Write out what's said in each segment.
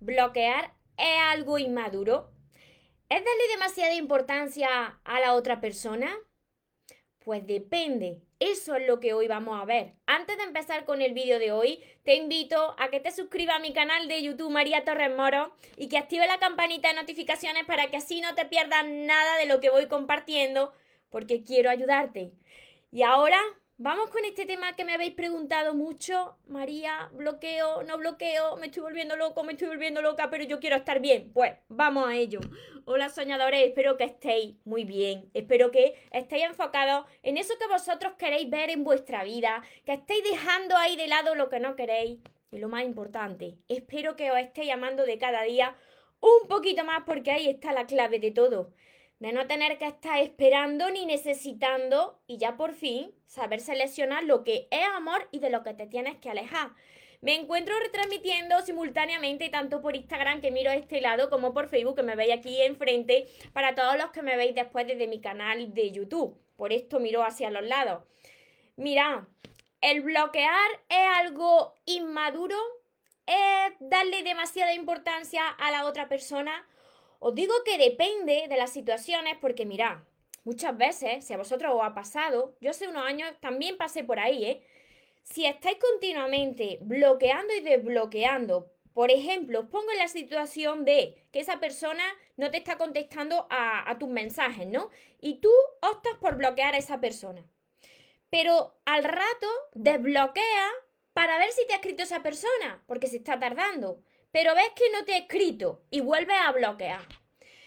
bloquear es algo inmaduro? ¿Es darle demasiada importancia a la otra persona? Pues depende. Eso es lo que hoy vamos a ver. Antes de empezar con el vídeo de hoy, te invito a que te suscribas a mi canal de YouTube María Torres Moro y que active la campanita de notificaciones para que así no te pierdas nada de lo que voy compartiendo, porque quiero ayudarte. Y ahora Vamos con este tema que me habéis preguntado mucho. María, bloqueo, no bloqueo, me estoy volviendo loco, me estoy volviendo loca, pero yo quiero estar bien. Pues vamos a ello. Hola soñadores, espero que estéis muy bien. Espero que estéis enfocados en eso que vosotros queréis ver en vuestra vida, que estéis dejando ahí de lado lo que no queréis. Y lo más importante, espero que os estéis llamando de cada día un poquito más porque ahí está la clave de todo de no tener que estar esperando ni necesitando y ya por fin saber seleccionar lo que es amor y de lo que te tienes que alejar. Me encuentro retransmitiendo simultáneamente tanto por Instagram que miro a este lado como por Facebook que me veis aquí enfrente para todos los que me veis después desde mi canal de YouTube. Por esto miro hacia los lados. Mira, el bloquear es algo inmaduro, es darle demasiada importancia a la otra persona os digo que depende de las situaciones porque mirad, muchas veces, si a vosotros os ha pasado, yo hace unos años también pasé por ahí, ¿eh? Si estáis continuamente bloqueando y desbloqueando, por ejemplo, os pongo en la situación de que esa persona no te está contestando a, a tus mensajes, ¿no? Y tú optas por bloquear a esa persona. Pero al rato desbloquea para ver si te ha escrito esa persona, porque se está tardando pero ves que no te he escrito y vuelves a bloquear.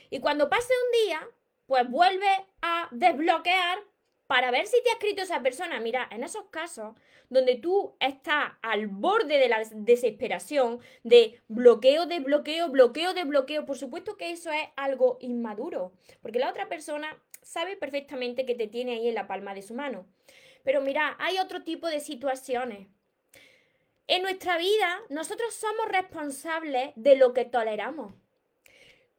Y cuando pase un día, pues vuelve a desbloquear para ver si te ha escrito esa persona. Mira, en esos casos donde tú estás al borde de la desesperación, de bloqueo, de bloqueo, bloqueo, de bloqueo, por supuesto que eso es algo inmaduro, porque la otra persona sabe perfectamente que te tiene ahí en la palma de su mano. Pero mira, hay otro tipo de situaciones en nuestra vida, nosotros somos responsables de lo que toleramos.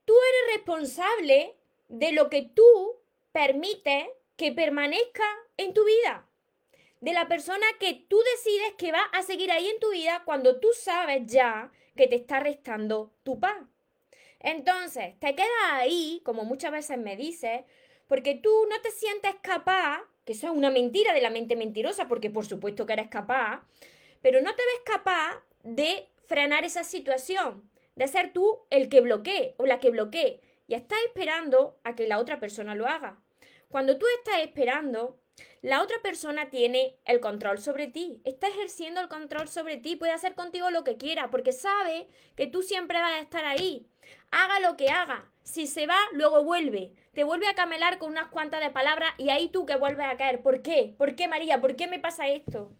Tú eres responsable de lo que tú permites que permanezca en tu vida. De la persona que tú decides que va a seguir ahí en tu vida cuando tú sabes ya que te está restando tu paz. Entonces, te quedas ahí, como muchas veces me dices, porque tú no te sientes capaz, que eso es una mentira de la mente mentirosa, porque por supuesto que eres capaz, pero no te ves capaz de frenar esa situación, de ser tú el que bloquee o la que bloquee y estás esperando a que la otra persona lo haga. Cuando tú estás esperando, la otra persona tiene el control sobre ti, está ejerciendo el control sobre ti, puede hacer contigo lo que quiera, porque sabe que tú siempre vas a estar ahí. Haga lo que haga, si se va, luego vuelve, te vuelve a camelar con unas cuantas de palabras y ahí tú que vuelves a caer. ¿Por qué? ¿Por qué María? ¿Por qué me pasa esto?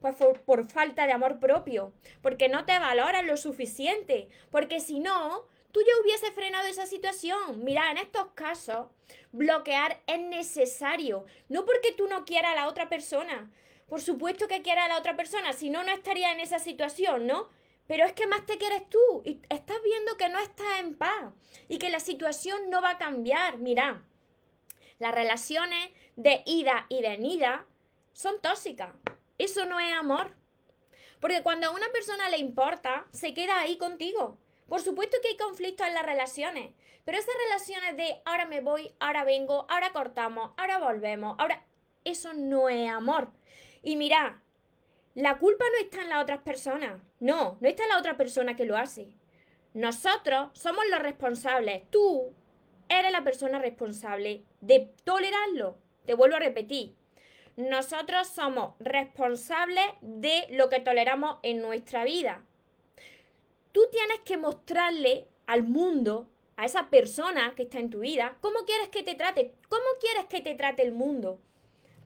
Pues por, falta de amor propio, porque no te valoras lo suficiente, porque si no, tú ya hubieses frenado esa situación. Mira, en estos casos, bloquear es necesario, no porque tú no quieras a la otra persona. Por supuesto que quieras a la otra persona, si no, no estaría en esa situación, ¿no? Pero es que más te quieres tú y estás viendo que no estás en paz y que la situación no va a cambiar. Mira, las relaciones de ida y venida son tóxicas. Eso no es amor. Porque cuando a una persona le importa, se queda ahí contigo. Por supuesto que hay conflictos en las relaciones, pero esas relaciones de ahora me voy, ahora vengo, ahora cortamos, ahora volvemos, ahora... Eso no es amor. Y mira, la culpa no está en las otras personas. No, no está en la otra persona que lo hace. Nosotros somos los responsables. Tú eres la persona responsable de tolerarlo. Te vuelvo a repetir, nosotros somos responsables de lo que toleramos en nuestra vida. Tú tienes que mostrarle al mundo, a esa persona que está en tu vida, cómo quieres que te trate, cómo quieres que te trate el mundo.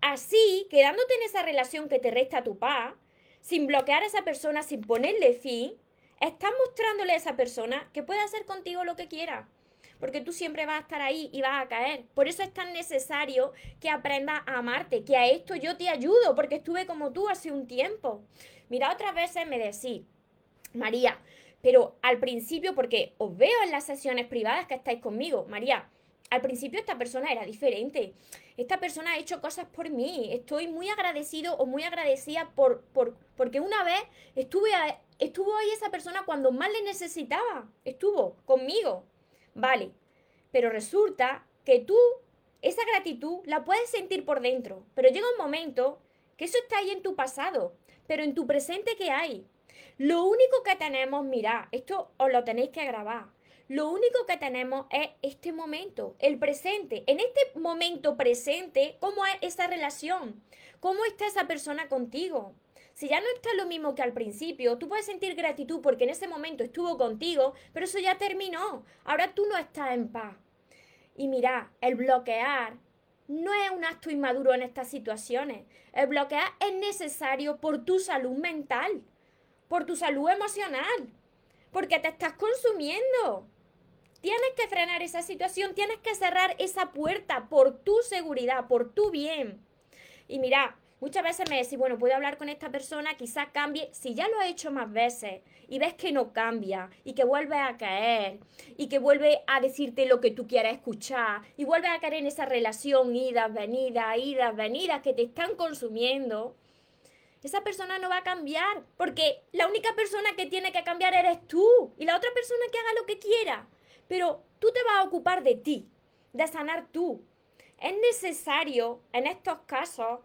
Así, quedándote en esa relación que te resta tu paz, sin bloquear a esa persona, sin ponerle fin, estás mostrándole a esa persona que puede hacer contigo lo que quiera porque tú siempre vas a estar ahí y vas a caer. Por eso es tan necesario que aprendas a amarte, que a esto yo te ayudo, porque estuve como tú hace un tiempo. Mira, otras veces me decís, María, pero al principio, porque os veo en las sesiones privadas que estáis conmigo, María, al principio esta persona era diferente. Esta persona ha hecho cosas por mí. Estoy muy agradecido o muy agradecida por, por porque una vez estuve estuvo ahí esa persona cuando más le necesitaba. Estuvo conmigo. Vale. Pero resulta que tú esa gratitud la puedes sentir por dentro, pero llega un momento que eso está ahí en tu pasado, pero en tu presente ¿qué hay? Lo único que tenemos, mira, esto os lo tenéis que grabar. Lo único que tenemos es este momento, el presente. En este momento presente, ¿cómo es esa relación? ¿Cómo está esa persona contigo? Si ya no está lo mismo que al principio, tú puedes sentir gratitud porque en ese momento estuvo contigo, pero eso ya terminó. Ahora tú no estás en paz. Y mira, el bloquear no es un acto inmaduro en estas situaciones. El bloquear es necesario por tu salud mental, por tu salud emocional, porque te estás consumiendo. Tienes que frenar esa situación, tienes que cerrar esa puerta por tu seguridad, por tu bien. Y mira, muchas veces me decís, bueno, puedo hablar con esta persona, quizás cambie. Si ya lo ha hecho más veces y ves que no cambia y que vuelve a caer y que vuelve a decirte lo que tú quieras escuchar y vuelve a caer en esa relación, idas, venidas, idas, venidas que te están consumiendo, esa persona no va a cambiar porque la única persona que tiene que cambiar eres tú y la otra persona que haga lo que quiera. Pero tú te vas a ocupar de ti, de sanar tú. Es necesario, en estos casos,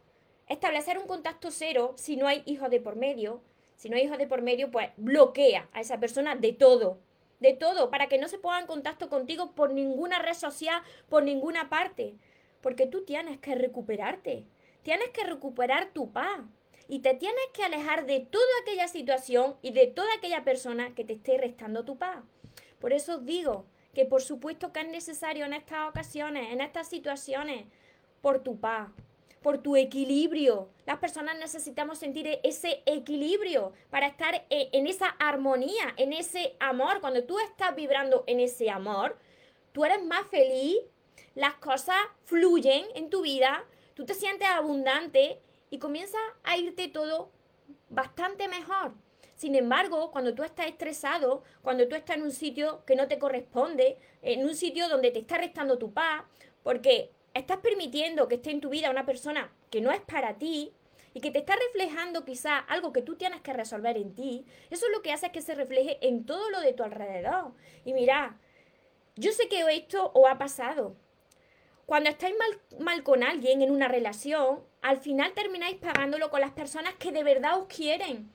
establecer un contacto cero si no hay hijos de por medio. Si no hay hijos de por medio, pues bloquea a esa persona de todo. De todo, para que no se ponga en contacto contigo por ninguna red social, por ninguna parte. Porque tú tienes que recuperarte. Tienes que recuperar tu paz. Y te tienes que alejar de toda aquella situación y de toda aquella persona que te esté restando tu paz. Por eso digo que por supuesto que es necesario en estas ocasiones, en estas situaciones, por tu paz, por tu equilibrio. Las personas necesitamos sentir e-, ese equilibrio para estar e-, en esa armonía, en ese amor. Cuando tú estás vibrando en ese amor, tú eres más feliz, las cosas fluyen en tu vida, tú te sientes abundante y comienza a irte todo bastante mejor. Sin embargo, cuando tú estás estresado, cuando tú estás en un sitio que no te corresponde, en un sitio donde te está restando tu paz, porque estás permitiendo que esté en tu vida una persona que no es para ti y que te está reflejando quizá algo que tú tienes que resolver en ti, eso es lo que hace que se refleje en todo lo de tu alrededor. Y mira, yo sé que esto os ha pasado. Cuando estáis mal, mal con alguien en una relación, al final termináis pagándolo con las personas que de verdad os quieren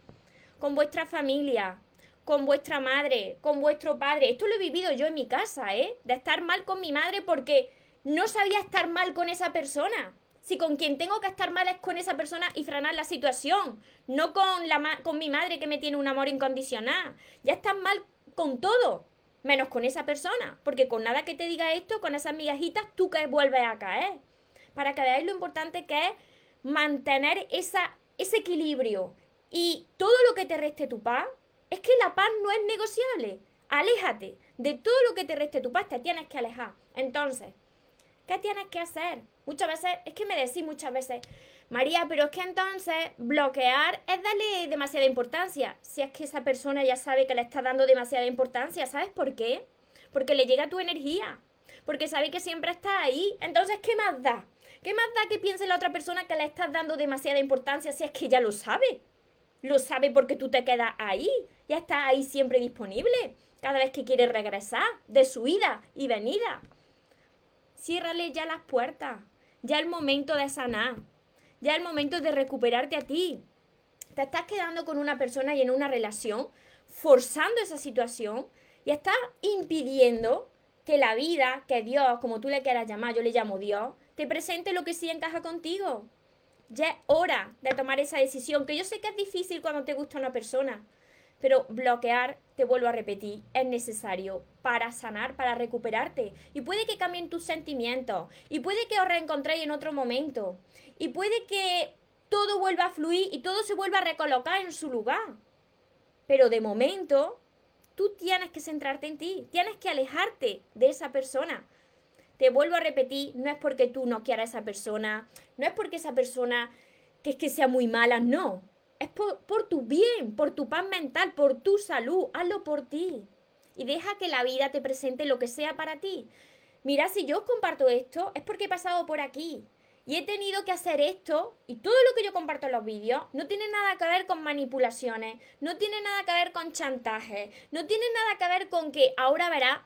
con vuestra familia, con vuestra madre, con vuestro padre. Esto lo he vivido yo en mi casa, ¿eh? De estar mal con mi madre porque no sabía estar mal con esa persona. Si con quien tengo que estar mal es con esa persona y frenar la situación, no con, la con mi madre que me tiene un amor incondicional. Ya estás mal con todo, menos con esa persona, porque con nada que te diga esto, con esas migajitas, tú que vuelves a caer. Para que veáis lo importante que es mantener esa, ese equilibrio, y todo lo que te reste tu paz, es que la paz no es negociable. Aléjate de todo lo que te reste tu paz, te tienes que alejar. Entonces, ¿qué tienes que hacer? Muchas veces, es que me decís muchas veces, María, pero es que entonces bloquear es darle demasiada importancia. Si es que esa persona ya sabe que le está dando demasiada importancia, ¿sabes por qué? Porque le llega tu energía, porque sabe que siempre está ahí. Entonces, ¿qué más da? ¿Qué más da que piense la otra persona que le estás dando demasiada importancia si es que ya lo sabe? lo sabe porque tú te quedas ahí, ya está ahí siempre disponible, cada vez que quiere regresar de su ida y venida. Ciérrale ya las puertas, ya el momento de sanar, ya el momento de recuperarte a ti. Te estás quedando con una persona y en una relación, forzando esa situación y estás impidiendo que la vida, que Dios, como tú le quieras llamar, yo le llamo Dios, te presente lo que sí encaja contigo. Ya es hora de tomar esa decisión, que yo sé que es difícil cuando te gusta una persona, pero bloquear, te vuelvo a repetir, es necesario para sanar, para recuperarte. Y puede que cambien tus sentimientos, y puede que os reencontréis en otro momento, y puede que todo vuelva a fluir y todo se vuelva a recolocar en su lugar. Pero de momento, tú tienes que centrarte en ti, tienes que alejarte de esa persona, te vuelvo a repetir, no es porque tú no quieras a esa persona, no es porque esa persona que es que sea muy mala, no. Es por, tu bien, por tu paz mental, por tu salud. Hazlo por ti. Y deja que la vida te presente lo que sea para ti. mira, si yo os comparto esto, es porque he pasado por aquí. Y he tenido que hacer esto, y todo lo que yo comparto en los vídeos no tiene nada que ver con manipulaciones, no tiene nada que ver con chantaje, no tiene nada que ver con que ahora verás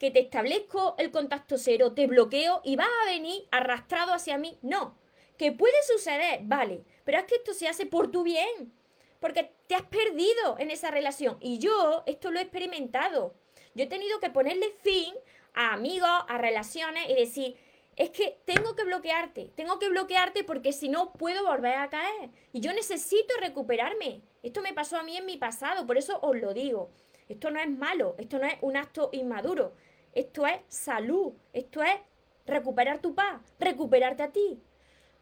que te establezco el contacto cero, te bloqueo y vas a venir arrastrado hacia mí. No, que puede suceder, vale, pero es que esto se hace por tu bien, porque te has perdido en esa relación. Y yo esto lo he experimentado. Yo he tenido que ponerle fin a amigos, a relaciones y decir, es que tengo que bloquearte, tengo que bloquearte porque si no puedo volver a caer. Y yo necesito recuperarme. Esto me pasó a mí en mi pasado, por eso os lo digo. Esto no es malo, esto no es un acto inmaduro. Esto es salud, esto es recuperar tu paz, recuperarte a ti.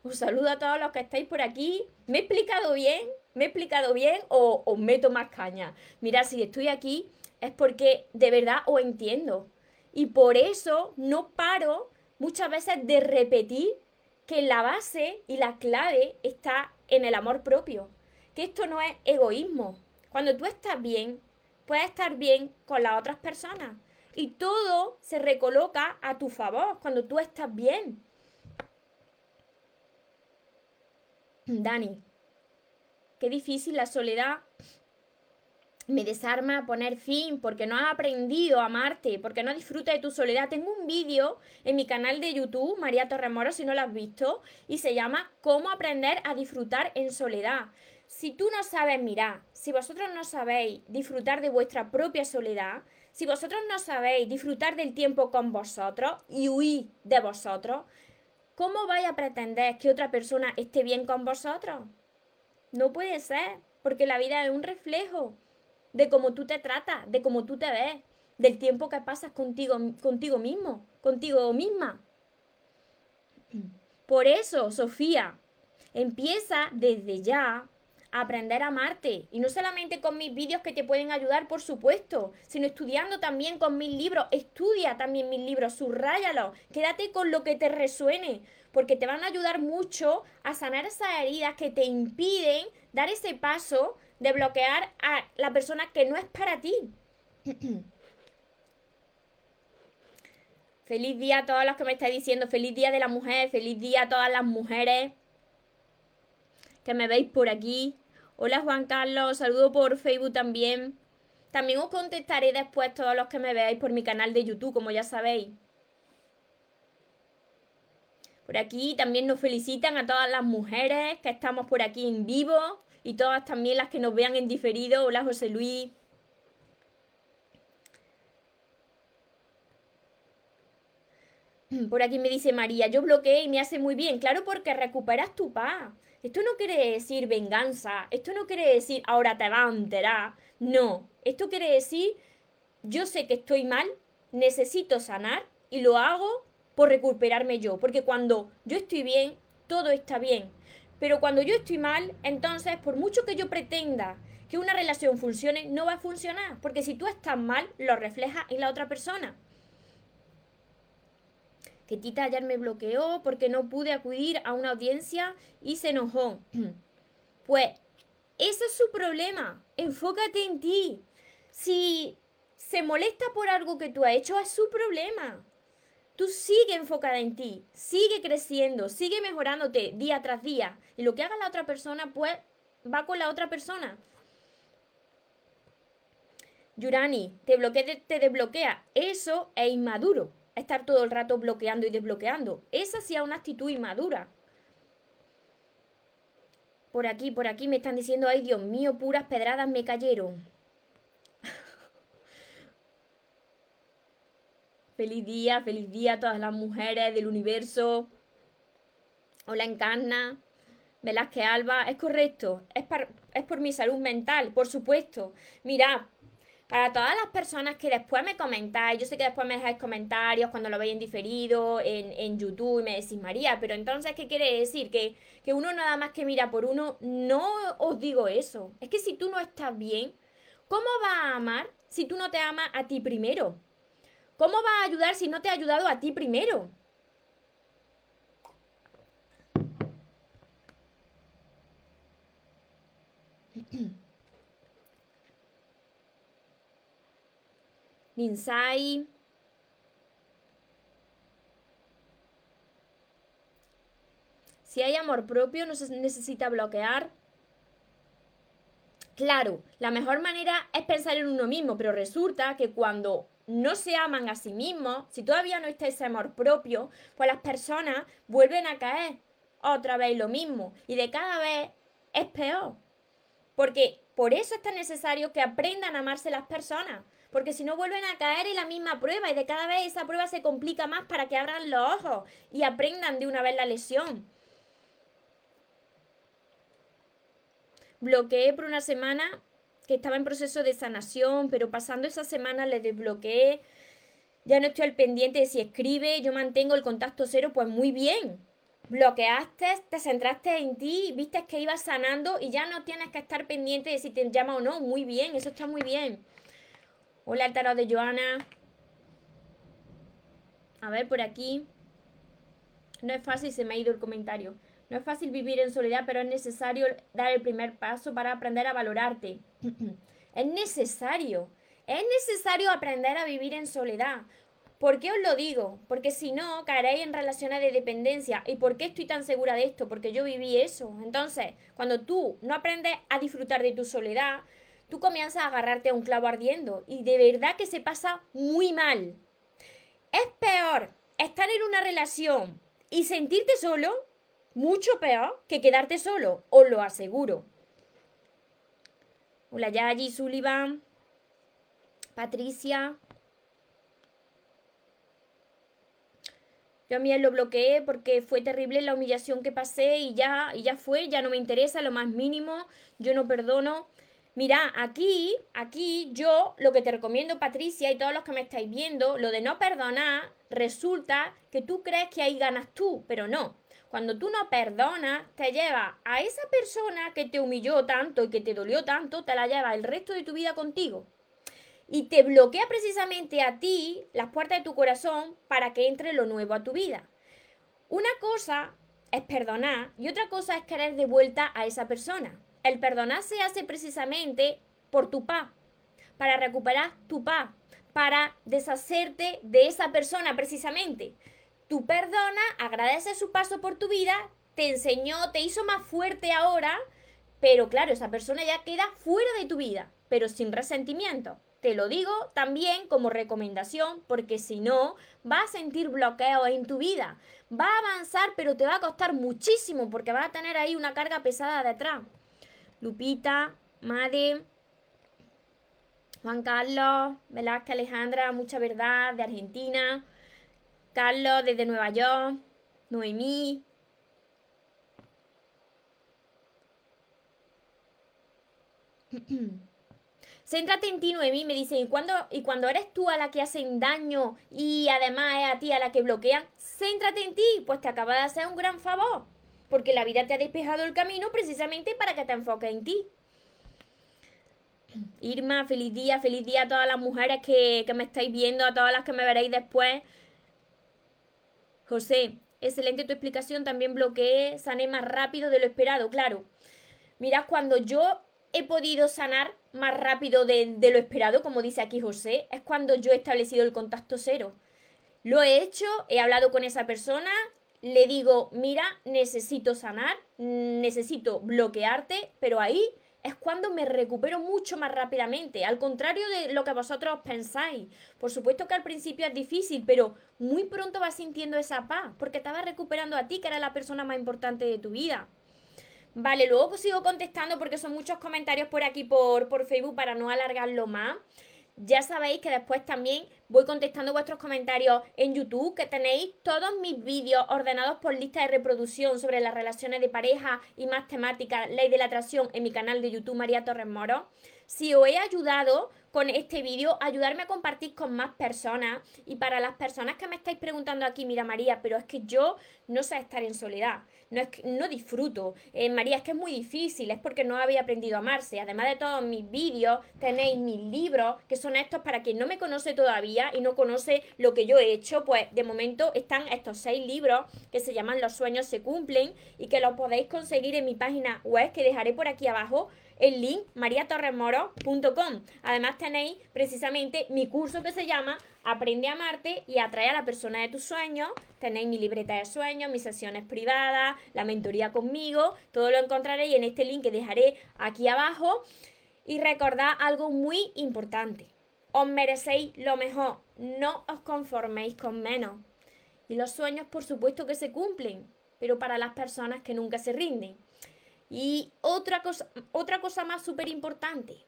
Os saludo a todos los que estáis por aquí. ¿Me he explicado bien? ¿Me he explicado bien o os meto más caña? Mira, si estoy aquí es porque de verdad os entiendo. Y por eso no paro muchas veces de repetir que la base y la clave está en el amor propio. Que esto no es egoísmo. Cuando tú estás bien, puedes estar bien con las otras personas. Y todo se recoloca a tu favor cuando tú estás bien. Dani, qué difícil la soledad me desarma a poner fin porque no has aprendido a amarte, porque no disfrutas de tu soledad. Tengo un vídeo en mi canal de YouTube, María Torremoro, si no lo has visto, y se llama Cómo aprender a disfrutar en soledad. Si tú no sabes mirar, si vosotros no sabéis disfrutar de vuestra propia soledad, si vosotros no sabéis disfrutar del tiempo con vosotros y huir de vosotros, ¿cómo vais a pretender que otra persona esté bien con vosotros? No puede ser, porque la vida es un reflejo de cómo tú te tratas, de cómo tú te ves, del tiempo que pasas contigo, contigo mismo, contigo misma. Por eso, Sofía, empieza desde ya aprender a amarte. Y no solamente con mis vídeos que te pueden ayudar, por supuesto, sino estudiando también con mis libros. Estudia también mis libros, subráyalos, quédate con lo que te resuene, porque te van a ayudar mucho a sanar esas heridas que te impiden dar ese paso de bloquear a la persona que no es para ti. feliz día a todos los que me estáis diciendo, feliz día de la mujer, feliz día a todas las mujeres que me veis por aquí. Hola Juan Carlos, saludo por Facebook también. También os contestaré después todos los que me veáis por mi canal de YouTube, como ya sabéis. Por aquí también nos felicitan a todas las mujeres que estamos por aquí en vivo y todas también las que nos vean en diferido. Hola José Luis. Por aquí me dice María, yo bloqueé y me hace muy bien. Claro, porque recuperas tu paz. Esto no quiere decir venganza. Esto no quiere decir ahora te va a enterar. No. Esto quiere decir yo sé que estoy mal, necesito sanar y lo hago por recuperarme yo. Porque cuando yo estoy bien, todo está bien. Pero cuando yo estoy mal, entonces, por mucho que yo pretenda que una relación funcione, no va a funcionar. Porque si tú estás mal, lo refleja en la otra persona. Que Tita ayer me bloqueó porque no pude acudir a una audiencia y se enojó. Pues ese es su problema. Enfócate en ti. Si se molesta por algo que tú has hecho, es su problema. Tú sigue enfocada en ti, sigue creciendo, sigue mejorándote día tras día. Y lo que haga la otra persona, pues va con la otra persona. Yurani, te bloquea, te desbloquea. Eso es inmaduro. Estar todo el rato bloqueando y desbloqueando. Esa sí es una actitud inmadura. Por aquí, por aquí me están diciendo, ay Dios mío, puras pedradas me cayeron. Feliz día, feliz día a todas las mujeres del universo. Hola Encarna, Velázquez Alba, es correcto, es, es por mi salud mental, por supuesto. Mira, para todas las personas que después me comentáis, yo sé que después me dejáis comentarios cuando lo veis en diferido, en, en, YouTube y me decís María, pero entonces, ¿qué quiere decir? Que, que uno nada más que mira por uno, no os digo eso. Es que si tú no estás bien, ¿cómo vas a amar si tú no te amas a ti primero? ¿Cómo va a ayudar si no te ha ayudado a ti primero? Ninsai. Si hay amor propio, no se necesita bloquear. Claro, la mejor manera es pensar en uno mismo, pero resulta que cuando no se aman a sí mismos, si todavía no está ese amor propio, pues las personas vuelven a caer otra vez lo mismo y de cada vez es peor. Porque por eso es tan necesario que aprendan a amarse las personas, porque si no vuelven a caer en la misma prueba y de cada vez esa prueba se complica más para que abran los ojos y aprendan de una vez la lesión. Bloqueé por una semana que estaba en proceso de sanación, pero pasando esa semana le desbloqueé. Ya no estoy al pendiente de si escribe, yo mantengo el contacto cero, pues muy bien. Bloqueaste, te centraste en ti, viste que ibas sanando y ya no tienes que estar pendiente de si te llama o no. Muy bien, eso está muy bien. Hola, el tarot de Joana. A ver, por aquí. No es fácil, se me ha ido el comentario. No es fácil vivir en soledad, pero es necesario dar el primer paso para aprender a valorarte. es necesario. Es necesario aprender a vivir en soledad. ¿Por qué os lo digo? Porque si no, caeréis en relaciones de dependencia. ¿Y por qué estoy tan segura de esto? Porque yo viví eso. Entonces, cuando tú no aprendes a disfrutar de tu soledad, tú comienzas a agarrarte a un clavo ardiendo. Y de verdad que se pasa muy mal. Es peor estar en una relación y sentirte solo, mucho peor que quedarte solo, os lo aseguro. Hola Yayi, Sullivan, Patricia, Yo a mí lo bloqueé porque fue terrible la humillación que pasé y ya, y ya fue, ya no me interesa lo más mínimo, yo no perdono. Mira, aquí, aquí yo lo que te recomiendo, Patricia, y todos los que me estáis viendo, lo de no perdonar, resulta que tú crees que ahí ganas tú, pero no. Cuando tú no perdonas, te lleva a esa persona que te humilló tanto y que te dolió tanto, te la lleva el resto de tu vida contigo y te bloquea precisamente a ti las puertas de tu corazón para que entre lo nuevo a tu vida. Una cosa es perdonar y otra cosa es querer de vuelta a esa persona. El perdonar se hace precisamente por tu paz, para recuperar tu paz, para deshacerte de esa persona precisamente. Tú perdona, agradece su paso por tu vida, te enseñó, te hizo más fuerte ahora, pero claro, esa persona ya queda fuera de tu vida, pero sin resentimiento. Te lo digo también como recomendación porque si no, vas a sentir bloqueo en tu vida. Va a avanzar, pero te va a costar muchísimo porque vas a tener ahí una carga pesada detrás. Lupita, Made, Juan Carlos, Velázquez Alejandra, mucha verdad, de Argentina. Carlos, desde Nueva York. Noemí, Céntrate en ti, Noemí, me dice, ¿y cuando, y cuando eres tú a la que hacen daño y además es a ti a la que bloquean, céntrate en ti, pues te acaba de hacer un gran favor, porque la vida te ha despejado el camino precisamente para que te enfoques en ti. Irma, feliz día, feliz día a todas las mujeres que, que me estáis viendo, a todas las que me veréis después. José, excelente tu explicación, también bloqueé, sané más rápido de lo esperado, claro. Mirad, cuando yo he podido sanar más rápido de, lo esperado, como dice aquí José, es cuando yo he establecido el contacto cero. Lo he hecho, he hablado con esa persona, le digo, mira, necesito sanar, necesito bloquearte, pero ahí es cuando me recupero mucho más rápidamente, al contrario de lo que vosotros pensáis. Por supuesto que al principio es difícil, pero muy pronto vas sintiendo esa paz, porque estabas recuperando a ti, que era la persona más importante de tu vida. Vale, luego sigo contestando porque son muchos comentarios por aquí por, por Facebook para no alargarlo más. Ya sabéis que después también voy contestando vuestros comentarios en YouTube, que tenéis todos mis vídeos ordenados por lista de reproducción sobre las relaciones de pareja y más temáticas, ley de la atracción en mi canal de YouTube María Torres Moro. Si os he ayudado con este vídeo, ayudarme a compartir con más personas y para las personas que me estáis preguntando aquí, mira María, pero es que yo no sé estar en soledad no, es que, no disfruto. Eh, María, es que es muy difícil, es porque no había aprendido a amarse. Además de todos mis vídeos, tenéis mis libros, que son estos para quien no me conoce todavía y no conoce lo que yo he hecho, pues de momento están estos seis libros que se llaman Los sueños se cumplen y que los podéis conseguir en mi página web que dejaré por aquí abajo el link mariatorremoro.com. Además tenéis precisamente mi curso que se llama Aprende a amarte y atrae a la persona de tus sueños. Tenéis mi libreta de sueños, mis sesiones privadas, la mentoría conmigo. Todo lo encontraréis en este link que dejaré aquí abajo. Y recordad algo muy importante. Os merecéis lo mejor. No os conforméis con menos. Y los sueños, por supuesto que se cumplen, pero para las personas que nunca se rinden. Y otra cosa, otra cosa más súper importante,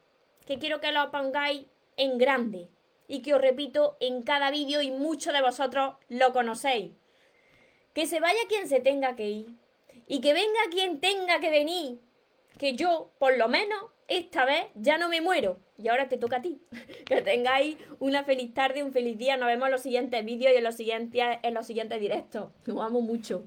que quiero que lo pongáis en grande y que os repito en cada vídeo y muchos de vosotros lo conocéis. Que se vaya quien se tenga que ir y que venga quien tenga que venir. Que yo, por lo menos, esta vez ya no me muero. Y ahora te toca a ti. Que tengáis una feliz tarde, un feliz día. Nos vemos en los siguientes vídeos y en los siguientes, en los siguientes directos. Nos amo mucho.